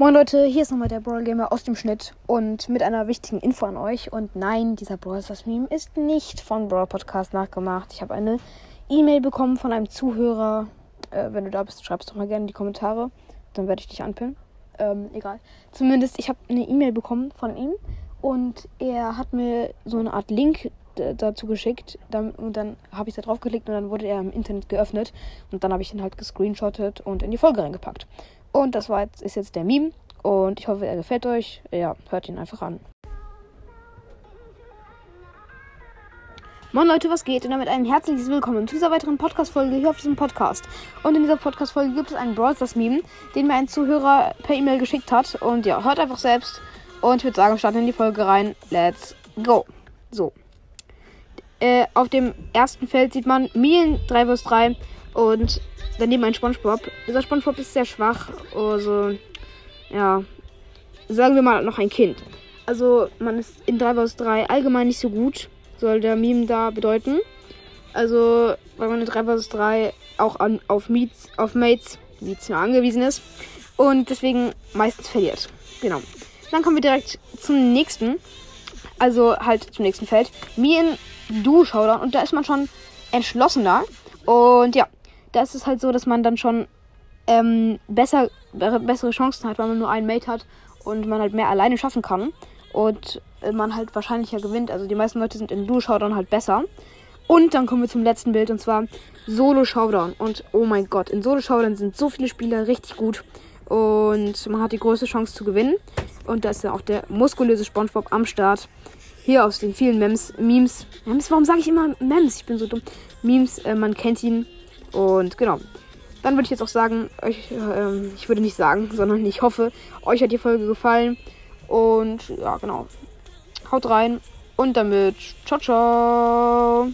Moin Leute, hier ist nochmal der Brawl Gamer aus dem Schnitt und mit einer wichtigen Info an euch. Und nein, dieser Brawl Stars Meme ist nicht von Brawl Podcast nachgemacht. Ich habe eine E-Mail bekommen von einem Zuhörer. Äh, wenn du da bist, schreibst doch mal gerne in die Kommentare. Dann werde ich dich anpinnen. Ähm, egal. Zumindest, ich habe eine E-Mail bekommen von ihm und er hat mir so eine Art Link dazu geschickt. Dann, und dann habe ich da drauf geklickt und dann wurde er im Internet geöffnet. Und dann habe ich ihn halt gescreenshottet und in die Folge reingepackt. Und das war jetzt, ist jetzt der Meme. Und ich hoffe, er gefällt euch. Ja, hört ihn einfach an. Moin Leute, was geht? Und damit ein herzliches Willkommen zu dieser weiteren Podcast-Folge hier auf diesem Podcast. Und in dieser Podcast-Folge gibt es einen Brawl Stars Meme, den mir ein Zuhörer per E-Mail geschickt hat. Und ja, hört einfach selbst. Und ich würde sagen, starten in die Folge rein. Let's go. So. Äh, auf dem ersten Feld sieht man Mien 3 vs 3 und daneben ein Spongebob. Dieser Spongebob ist sehr schwach. Also, ja, sagen wir mal noch ein Kind. Also, man ist in 3 vs 3 allgemein nicht so gut, soll der Meme da bedeuten. Also, weil man in 3 vs 3 auch an, auf, Meets, auf Mates, Meets ja, angewiesen ist. Und deswegen meistens verliert. Genau. Dann kommen wir direkt zum nächsten. Also halt zum nächsten Feld. Mien Duo Showdown. Und da ist man schon entschlossener. Und ja, da ist es halt so, dass man dann schon ähm, besser, bessere Chancen hat, weil man nur einen Mate hat und man halt mehr alleine schaffen kann. Und äh, man halt wahrscheinlicher gewinnt. Also die meisten Leute sind in Duo Showdown halt besser. Und dann kommen wir zum letzten Bild und zwar Solo Showdown. Und oh mein Gott, in Solo Showdown sind so viele Spieler richtig gut. Und man hat die größte Chance zu gewinnen. Und da ist ja auch der muskulöse Spongebob am Start. Hier aus den vielen Memes. Memes. Memes, warum sage ich immer Memes? Ich bin so dumm. Memes, äh, man kennt ihn. Und genau. Dann würde ich jetzt auch sagen, euch, äh, ich würde nicht sagen, sondern ich hoffe, euch hat die Folge gefallen. Und ja, genau. Haut rein. Und damit, ciao, ciao.